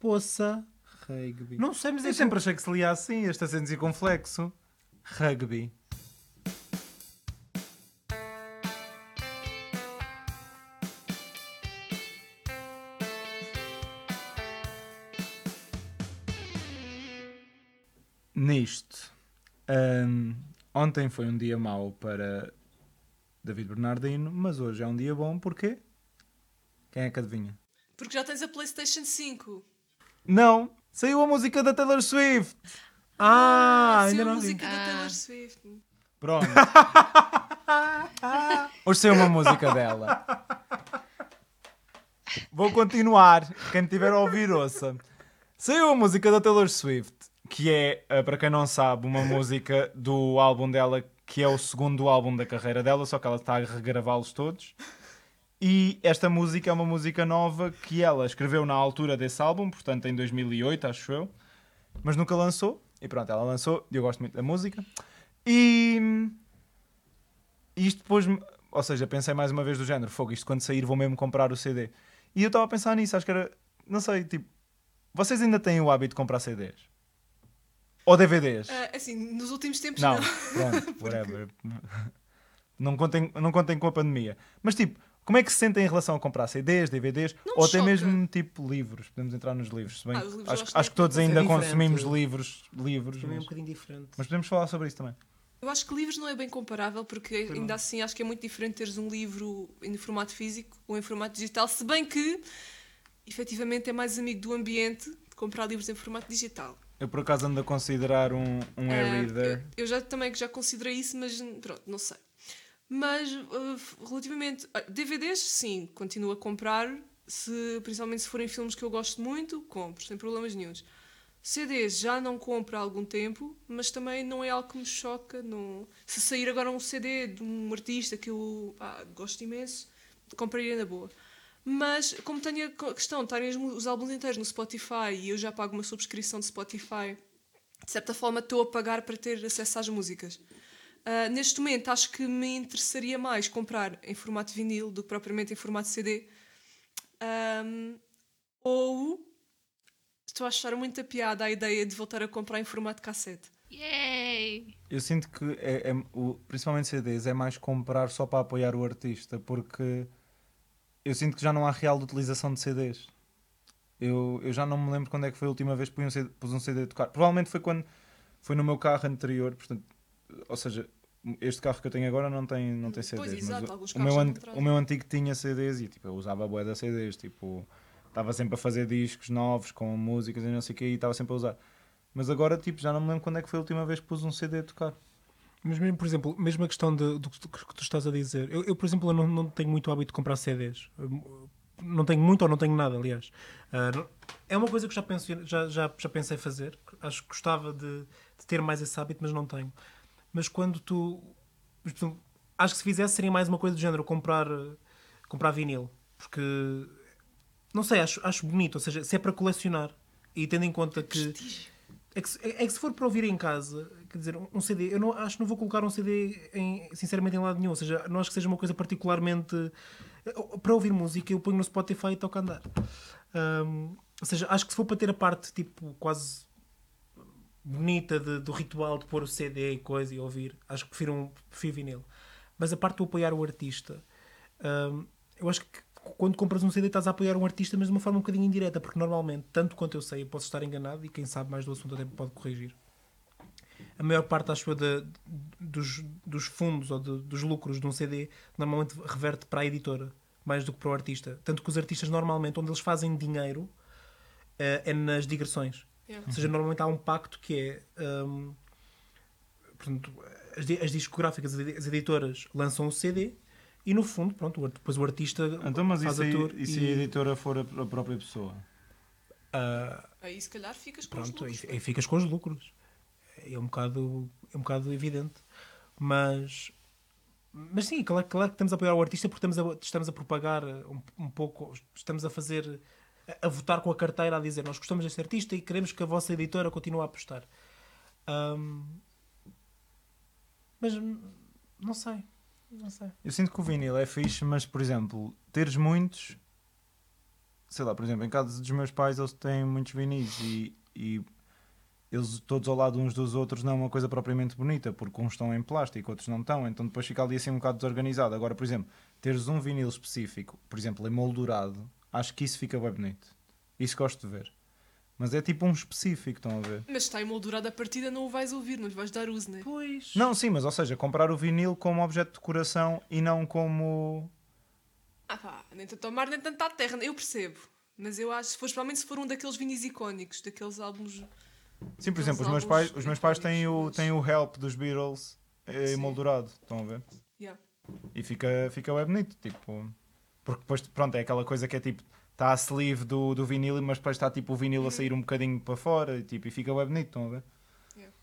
Poça. Rugby. Não sei, mas é Eu que- sempre achei que se lia assim, este acento circunflexo. Rugby. Nisto, hum, ontem foi um dia mau para David Bernardino, mas hoje é um dia bom, porquê? Quem é que adivinha? Porque já tens a PlayStation 5. Não! Saiu a música da Taylor Swift! Ah, Sim, ainda a não vi. música da Ah. Taylor Swift. Pronto. Hoje saiu uma música dela. Vou continuar. Quem tiver a ouvir, ouça. Saiu a música da Taylor Swift, que é, eh, para quem não sabe, uma música do álbum dela, que é o segundo álbum da carreira dela, só que ela está a regravá-los todos. E esta música é uma música nova que ela escreveu na altura desse álbum, portanto em 2008, acho eu, mas nunca lançou. E pronto, ela lançou, e eu gosto muito da música. E isto depois, ou seja, pensei mais uma vez do género, fogo, isto quando sair vou mesmo comprar o CD. E eu estava a pensar nisso, acho que era, não sei, tipo, vocês ainda têm o hábito de comprar CDs? Ou DVDs? Ah, assim, nos últimos tempos não, não. pronto, whatever. Não contem, não contem com a pandemia. Mas tipo, como é que se sentem em relação a comprar CDs, DVDs Não ou até choca. mesmo tipo livros? Podemos entrar nos livros. Se bem, Ah, os livros acho, acho acho que todos é ainda diferente. consumimos livros, livros Também é um mas, bocadinho diferente. mas podemos falar sobre isso também. Eu acho que livros não é bem comparável, porque ainda assim acho que é muito diferente teres um livro em formato físico ou em formato digital, se bem que efetivamente é mais amigo do ambiente comprar livros em formato digital. Eu por acaso ando a considerar um, um Ah, e-reader. eu, eu já também já considerei isso, mas pronto, não sei. Mas uh, relativamente. ah, DVDs, sim, continuo a comprar. Se, principalmente se forem filmes que eu gosto muito, compro, sem problemas nenhums. CDs já não compro há algum tempo, mas também não é algo que me choca. Não... Se sair agora um CD de um artista que eu pá, gosto imenso, compraria na boa. Mas, como tenho a questão de estarem os álbuns inteiros no Spotify e eu já pago uma subscrição de Spotify, de certa forma estou a pagar para ter acesso às músicas. Ah, neste momento, acho que me interessaria mais comprar em formato vinil do que propriamente em formato CD. Ahm, ou estou a achar muita piada a ideia de voltar a comprar em formato cassete. Yay! Eu sinto que, é, é- o, principalmente CDs, é mais comprar só para apoiar o artista, porque eu sinto que já não há real de utilização de CDs. Eu, eu já não me lembro quando é que foi a última vez que pus um CD, pus um CD a tocar. Provavelmente foi quando foi no meu carro anterior, portanto, ou seja, este carro que eu tenho agora não tem, não tem CDs. Pois, exato, mas o- meu an- o meu antigo tinha CDs e tipo, eu usava a da CDs, tipo, estava sempre a fazer discos novos com músicas e não sei o que e estava sempre a usar. Mas agora, tipo, já não me lembro quando é que foi a última vez que pus um CD a tocar. Mas mesmo, por exemplo, mesmo a questão de- do que tu, que tu estás a dizer, eu, eu, por exemplo, eu não, não tenho muito hábito de comprar CDs. Não tenho muito ou não tenho nada, aliás. Não- é uma coisa que já, penso, já, já, já pensei fazer. Acho que gostava de, de ter mais esse hábito, mas não tenho. Mas quando tu. mas, acho que se fizesse seria mais uma coisa do género comprar, comprar vinil. Porque. Não sei, acho, acho bonito. Ou seja, se é para colecionar e tendo em conta que. É que, é, é que se for para ouvir em casa, quer dizer, um, um CD, eu não, acho que não vou colocar um CD em, sinceramente em lado nenhum. Ou seja, não acho que seja uma coisa particularmente. Para ouvir música, eu ponho no Spotify e toco a andar. Ahm, ou seja, acho que se for para ter a parte tipo quase bonita de- do ritual de pôr o CD e coisa e ouvir, acho que prefiro, um, prefiro vinil. Mas a parte do apoiar o artista, ahm, eu acho que quando compras um CD estás a apoiar um artista, mas de uma forma um bocadinho indireta, porque normalmente, tanto quanto eu sei, eu posso estar enganado e quem sabe mais do assunto até pode corrigir. A maior parte, acho eu, da- dos, dos fundos ou de- dos lucros de um CD normalmente reverte para a editora, mais do que para o artista. Tanto que os artistas, normalmente, onde eles fazem dinheiro eh, é nas digressões. Yeah. Ou seja, normalmente há um pacto que é. hum, portanto, as, as discográficas, as edi- as editoras lançam o CD e no fundo, pronto, depois o artista Então, mas faz isso a aí, tour e se e, a editora for a, a própria pessoa? ah, Aí se calhar ficas com os pronto, lucros. aí, aí ficas com os lucros. É um bocado, é um bocado evidente. Mas, mas sim, claro, claro que estamos a apoiar o artista porque estamos a, estamos a propagar um, um pouco, estamos a fazer, a, a votar com a carteira a dizer nós gostamos deste artista e queremos que a vossa editora continue a apostar. Ahm, mas não sei, não sei. Eu sinto que o vinil é fixe, mas, por exemplo, teres muitos... Sei lá, por exemplo, em casa dos meus pais eles têm muitos vinis e, e eles todos ao lado uns dos outros não é uma coisa propriamente bonita, porque uns estão em plástico, outros não estão, então depois fica ali assim um bocado desorganizado. Agora, por exemplo, teres um vinil específico, por exemplo, em moldurado, acho que isso fica bem bonito. Isso gosto de ver. Mas é tipo um específico, estão a ver? Mas está emoldurado a partida, não o vais ouvir, não lhe vais dar uso, né? Pois. Não, sim, mas ou seja, comprar o vinil como objeto de decoração e não como. Ah pá, nem tanto ao mar, nem tanto à terra, eu percebo. Mas eu acho, se for, especialmente se for um daqueles vinis icónicos, daqueles álbuns. Sim, por exemplo, os meus pais, os meus pais têm, o, têm o Help dos Beatles eh, emoldurado, estão a ver? Yeah. E fica, fica bem bonito, tipo. Porque depois, pronto, é aquela coisa que é tipo, está a sleeve do, do vinil, mas depois está tipo o vinil a sair um bocadinho para fora e, tipo, e fica bem bonito, estão a ver? Yeah.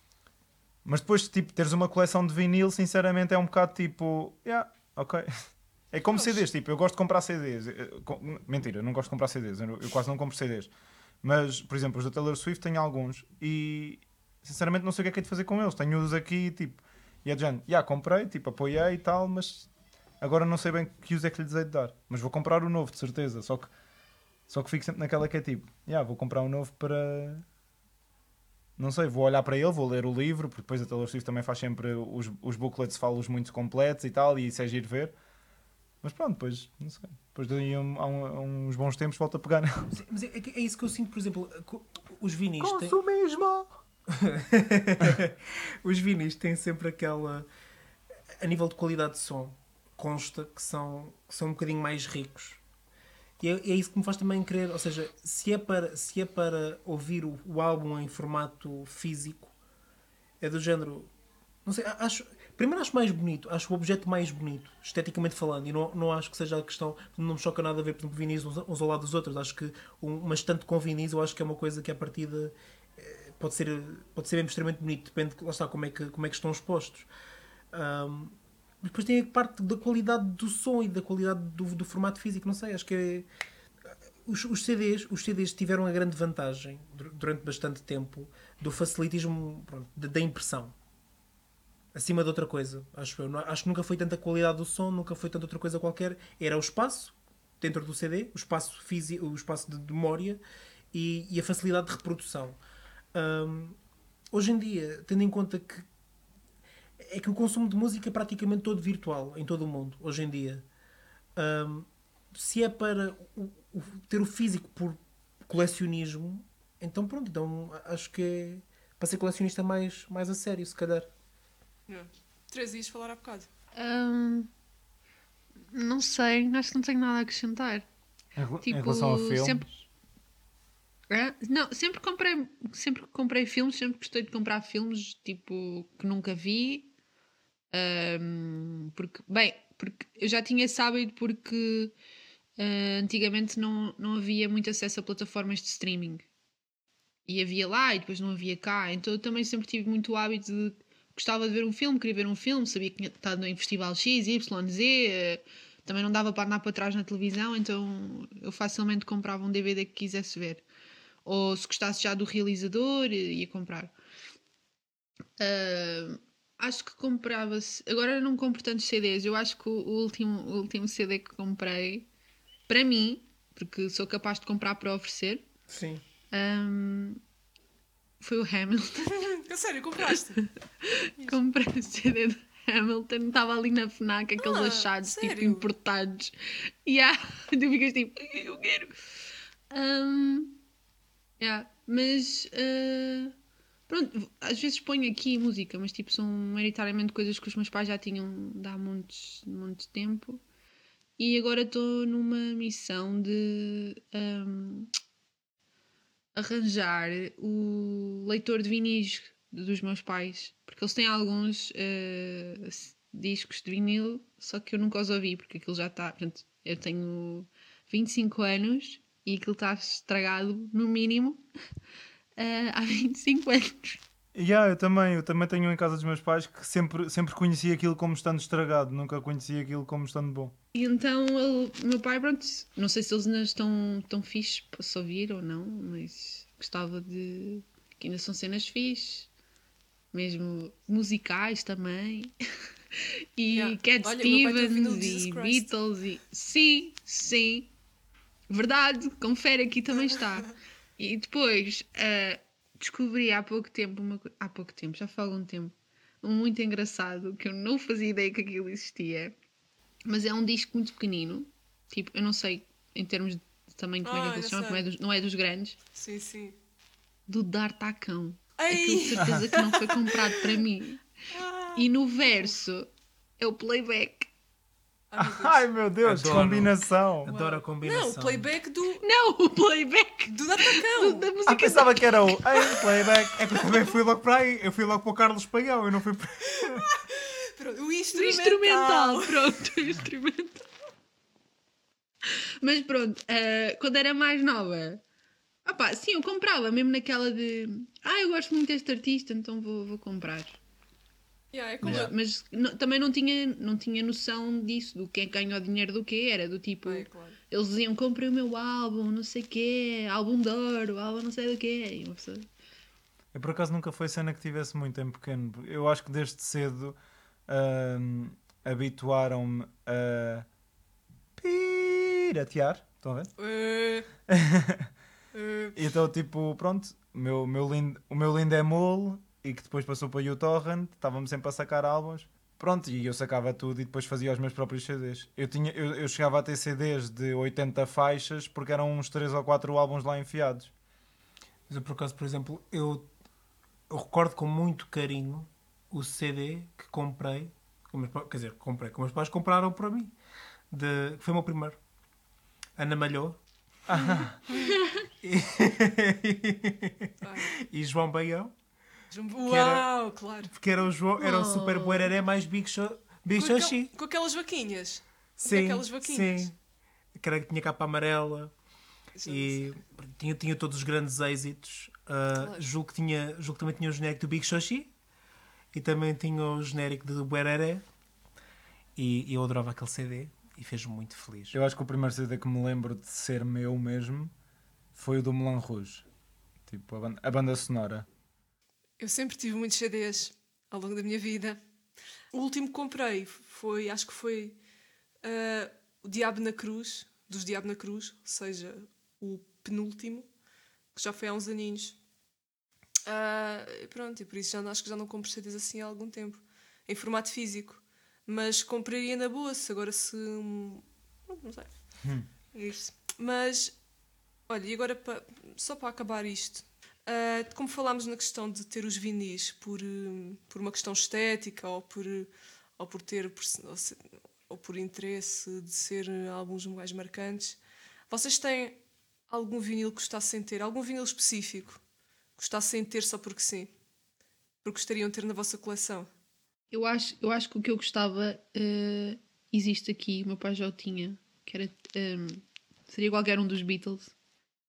Mas depois, tipo, teres uma coleção de vinil, sinceramente, é um bocado tipo, yeah, ok. É como. CDs, tipo, eu gosto de comprar CDs. Eh, Mentira, eu não gosto de comprar CDs, eu eu quase não compro CDs. Mas, por exemplo, os da Taylor Swift tenho alguns e, sinceramente, não sei o que é que é de fazer com eles. Tenho-os aqui, tipo, e é de género, comprei, tipo, apoiei e tal, mas agora não sei bem que uso é que lhe desei de dar. Mas vou comprar o novo, de certeza. Só que, só que fico sempre naquela que é tipo, yeah, vou comprar um novo para. Não sei, vou olhar para ele, vou ler o livro, porque depois a Taylor Swift também faz sempre os, os booklets, fala-os muito completos e tal, e isso é giro ver. Mas pronto, depois, não sei. Depois daí a, um- a um- a uns bons tempos volto a pegar. Sim, Mas é, é é isso que eu sinto, por exemplo, os vinis têm... Consumismo! os vinis têm sempre aquela. A nível de qualidade de som, consta que são, que são um bocadinho mais ricos. E é, é isso que me faz também querer, ou seja, se é para, se é para ouvir o, o álbum em formato físico, é do género. Não sei, acho. Primeiro acho mais bonito, acho o objeto mais bonito, esteticamente falando, e não, não acho que seja a questão, não me choca nada ver, por exemplo, vinis uns, uns ao lado dos outros. Acho que um, uma estante com vinis, eu acho que é uma coisa que a partida eh, pode ser, pode ser mesmo extremamente bonito, depende, lá está, como é que, como é que estão expostos. Mas depois tem a parte da qualidade do som e da qualidade do, do formato físico, não sei, acho que é, os, os CDs, os CDs tiveram a grande vantagem dur- durante bastante tempo do facilitismo pronto, da impressão acima de outra coisa. Acho, eu. Acho que nunca foi tanta qualidade do som, nunca foi tanta outra coisa qualquer. Era o espaço dentro do CD, o espaço físico, o espaço de memória e, e a facilidade de reprodução. Hum, hoje em dia, tendo em conta que é que o consumo de música é praticamente todo virtual em todo o mundo, hoje em dia. Hum, se é para o- o- ter o físico por colecionismo, então pronto, então acho que é para ser colecionista mais, mais a sério, se calhar. Yeah. Três dias falar há bocado. Hum, não sei, acho que não tenho nada a acrescentar. Em, rela- em Tipo, relação a filmes, sempre-? Não, sempre comprei, sempre que comprei filmes, sempre gostei de comprar filmes tipo que nunca vi. Ahm, porque, bem, porque eu já tinha hábito porque ah, antigamente não, não havia muito acesso a plataformas de streaming. E havia lá e depois não havia cá. Então eu também sempre tive muito o hábito de gostava de ver um filme, queria ver um filme, sabia que tinha estado em festival X, Y, Z. eh, também não dava para andar para trás na televisão, então eu facilmente comprava um DVD que quisesse ver. Ou se gostasse já do realizador, eh, ia comprar. Ah, acho que comprava-se. Agora não compro tantos CDs. Eu acho que o último, o último CD que comprei, para mim, porque sou capaz de comprar para oferecer, Sim. ahm, foi o Hamilton. Sério, compraste? Comprei o CD de Hamilton, estava ali na FNAC, aqueles Ah, achados tipo sério? importados. E ah, tu ficas tipo, eu quero. Ahm, yeah, mas ah, pronto, às vezes ponho aqui música, mas tipo são maioritariamente coisas que os meus pais já tinham de há montes, muito tempo. E agora estou numa missão de ahm, arranjar o leitor de vinis dos meus pais, porque eles têm alguns s- discos de vinil, só que eu nunca os ouvi, porque aquilo já está. Portanto, eu tenho 25 anos e aquilo está estragado, no mínimo, eh, há 25 anos. Yeah, eu também, eu também tenho um em casa dos meus pais que sempre, sempre conheci aquilo como estando estragado, nunca conheci aquilo como estando bom. E então ele- o meu pai, pronto, não sei se eles ainda estão tão fixes para se ouvir ou não, mas gostava de. que ainda são cenas fixes, mesmo musicais também. e Yeah. Cat Olha, Stevens e. Beatles e. Sim, sim. Verdade, confere aqui também está. E depois ah, descobri há pouco tempo, uma, há pouco tempo, já foi há algum tempo, um muito engraçado que eu não fazia ideia que aquilo existia. Mas é um disco muito pequenino. Tipo, eu não sei em termos de tamanho como é que Ah, já chama, como é dos- não é dos grandes. Sim, sim. Do D'Artacão. Ei! Aquilo de certeza que não foi comprado para mim. E no verso é o playback. Ai, meu Deus. Ai Adoro. combinação! Adoro a combinação. Não, o playback do, Não, o playback do do- Datacão. da música. Ah, pensava que era o em playback. É que eu também fui logo para aí, eu fui logo para o Carlos Pagão, eu não fui para. Pronto, o O instrumental. instrumental, pronto, o instrumental. Mas pronto, eh, quando era mais nova, opá, sim, eu comprava, mesmo naquela de ah, eu gosto muito deste artista, então vou, vou comprar. Yeah, é como Mas, mas não- também não tinha, não tinha noção disso, do que é que ganhou dinheiro do que era, do tipo, É, claro. eles diziam comprei o meu álbum, não sei o quê, álbum de ouro, álbum não sei do quê. E uma pessoa, Eu por acaso nunca foi cena que tivesse muito em pequeno. Eu acho que desde cedo ahm, habituaram-me a piratear. Estão a ver? Eh, eh, Então, tipo, pronto, o meu, meu lindo, o meu lindo é mole e que depois passou para o uTorrent, estava-me sempre a sacar álbuns. Pronto, e eu sacava tudo e depois fazia os meus próprios CDs. Eu, tinha, eu, eu chegava a ter CDs de 80 faixas porque eram uns 3 ou 4 álbuns lá enfiados. Mas eu, por acaso, por exemplo, eu, eu recordo com muito carinho o CD que comprei, que meus quer dizer, comprei, que meus pais compraram para mim, de, que foi o meu primeiro. Ana Malhou e João Baião, Uau, claro. porque era o, João, era o super bueraré mais Big, Big Com, aquel- Xoxi. com aquelas vaquinhas. Sim, aquelas vaquinhas. sim. Que era que tinha capa amarela e tinha, tinha todos os grandes êxitos. Ah, Claro. julgo, que tinha, julgo que também tinha o genérico do Big Xoxi e também tinha o genérico do Bueraré. E eu adorava aquele CD e fez-me muito feliz. Eu acho que o primeiro CD que me lembro de ser meu mesmo foi o do Moulin Rouge. Tipo, a banda, a banda sonora. Eu sempre tive muitos CDs ao longo da minha vida. O último que comprei foi, acho que foi ah, o Diabo na Cruz, dos Diabo na Cruz, ou seja, o penúltimo, que já foi há uns aninhos. E pronto, e por isso já, não- acho que já não compro CDs assim há algum tempo, em formato físico. Mas compraria na boa, se agora se. hum, Não sei. É isso. Mas, olha, e agora pa- só para acabar isto, ah, como falámos na questão de ter os vinis por, por uma questão estética ou por, ou por ter perce- ou, se- ou por interesse de ser álbuns mais marcantes, vocês têm algum vinil que gostassem de ter? Algum vinil específico que gostassem de ter só porque sim? Porque gostariam de ter na vossa coleção? Eu acho, eu acho que o que eu gostava eh, existe aqui, o meu pai já o tinha, que era. ehm, seria qualquer um dos Beatles.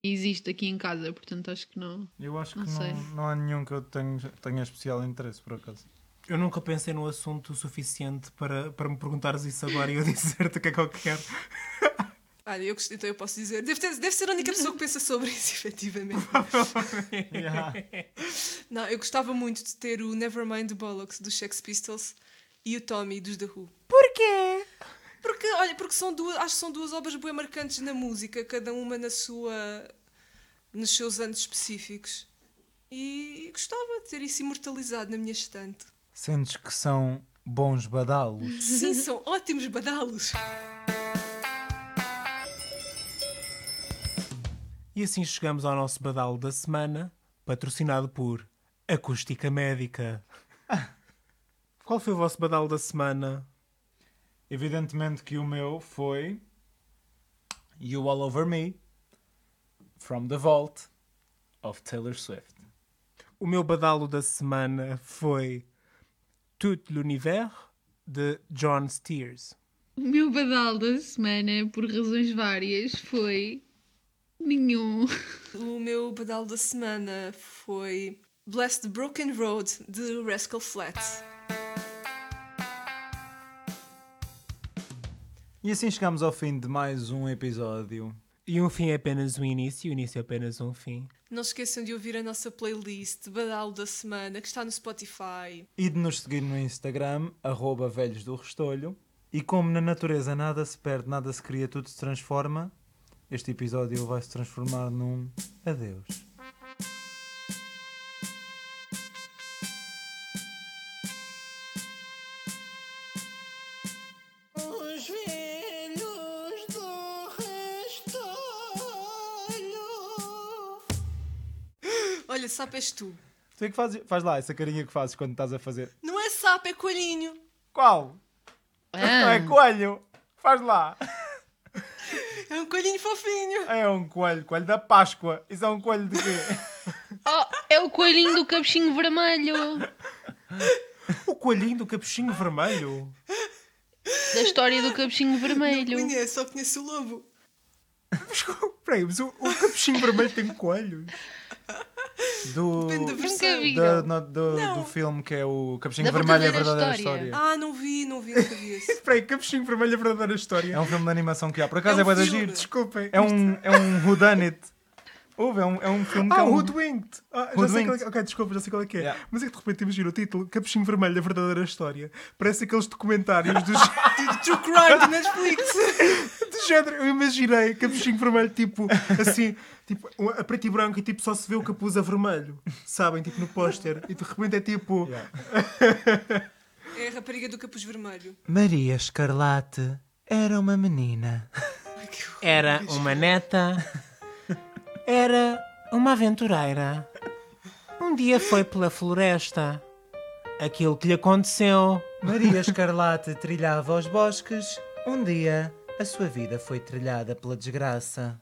Existe aqui em casa, portanto acho que não. Eu acho Não que sei. não, não há nenhum que eu tenha, tenha especial interesse, por acaso. Eu nunca pensei no assunto o suficiente para, para me perguntares isso agora e eu dizer-te o que é que eu quero. Olha, eu, então eu posso dizer. Deve, ter- deve ser a única pessoa que pensa sobre isso, efetivamente. Não, eu gostava muito de ter o Nevermind the Bollocks dos Sex Pistols e o Tommy dos The Who. Porquê? Porque, olha, porque são duas, acho que são duas obras bem marcantes na música, cada uma na sua, nos seus anos específicos. E gostava de ter isso imortalizado na minha estante. Sentes que são bons badalos? Sim, são ótimos badalos. E assim chegamos ao nosso badalo da semana, patrocinado por Acústica Médica. Qual foi o vosso badalo da semana? Evidentemente que o meu foi You All Over Me From the Vault of Taylor Swift. O meu badalo da semana foi Tout l'univers de John Steers. O meu badal da semana, por razões várias, foi. Nenhum. O meu badalo da semana foi Bless the Broken Road de Rascal Flatts. E assim chegamos ao fim de mais um episódio. E um fim é apenas um início, o início é apenas um fim. Não se esqueçam de ouvir a nossa playlist de Badalo da Semana, que está no Spotify. E de nos seguir no Instagram, arroba velhos do Restolho. E como na natureza nada se perde, nada se cria, tudo se transforma, este episódio vai se transformar num adeus. Sapo és tu. Tu é que fazes, faz lá essa carinha que fazes quando estás a fazer. Não é sapo, é coelhinho. Qual? Não é coelho. Faz lá. É um coelhinho fofinho. É um coelho, coelho da Páscoa. Isso é um coelho de quê? Oh, é o coelhinho do capuchinho vermelho. O coelhinho do capuchinho vermelho. Da história do capuchinho Não vermelho. conheço, só conheço o lobo. Peraí, mas o, o capuchinho vermelho tem coelhos. Do, Depende da Nunca vi. da- no- do, Não. do filme que é o Capuchinho Da Vermelho, a verdadeira verdadeira história. história. Ah, não vi, não vi, nunca vi esse. Peraí, capuchinho vermelho é a verdadeira história. É um filme de animação que há. Por acaso É é, um bué da filme. giro. Desculpem. É um, é um whodunit. Houve, é um, é um filme que Ah, é um... Hoodwinked! Ah, já sei qual é que- Ok, desculpa, já sei qual é que é. Yeah. Mas é que de repente imagina o título Capuchinho Vermelho, a verdadeira história. Parece aqueles documentários dos, True Crime do Netflix. do género. Eu imaginei Capuchinho Vermelho, tipo, assim, tipo, a preto e branco e tipo só se vê o capuz a vermelho. Sabem? Tipo no póster. E de repente é tipo. Yeah. É a rapariga do capuz vermelho. Maria Escarlate era uma menina. Ai. Era uma neta. Era uma aventureira. Um dia foi pela floresta. Aquilo que lhe aconteceu. Maria Escarlate trilhava os bosques. Um dia A sua vida foi trilhada pela desgraça.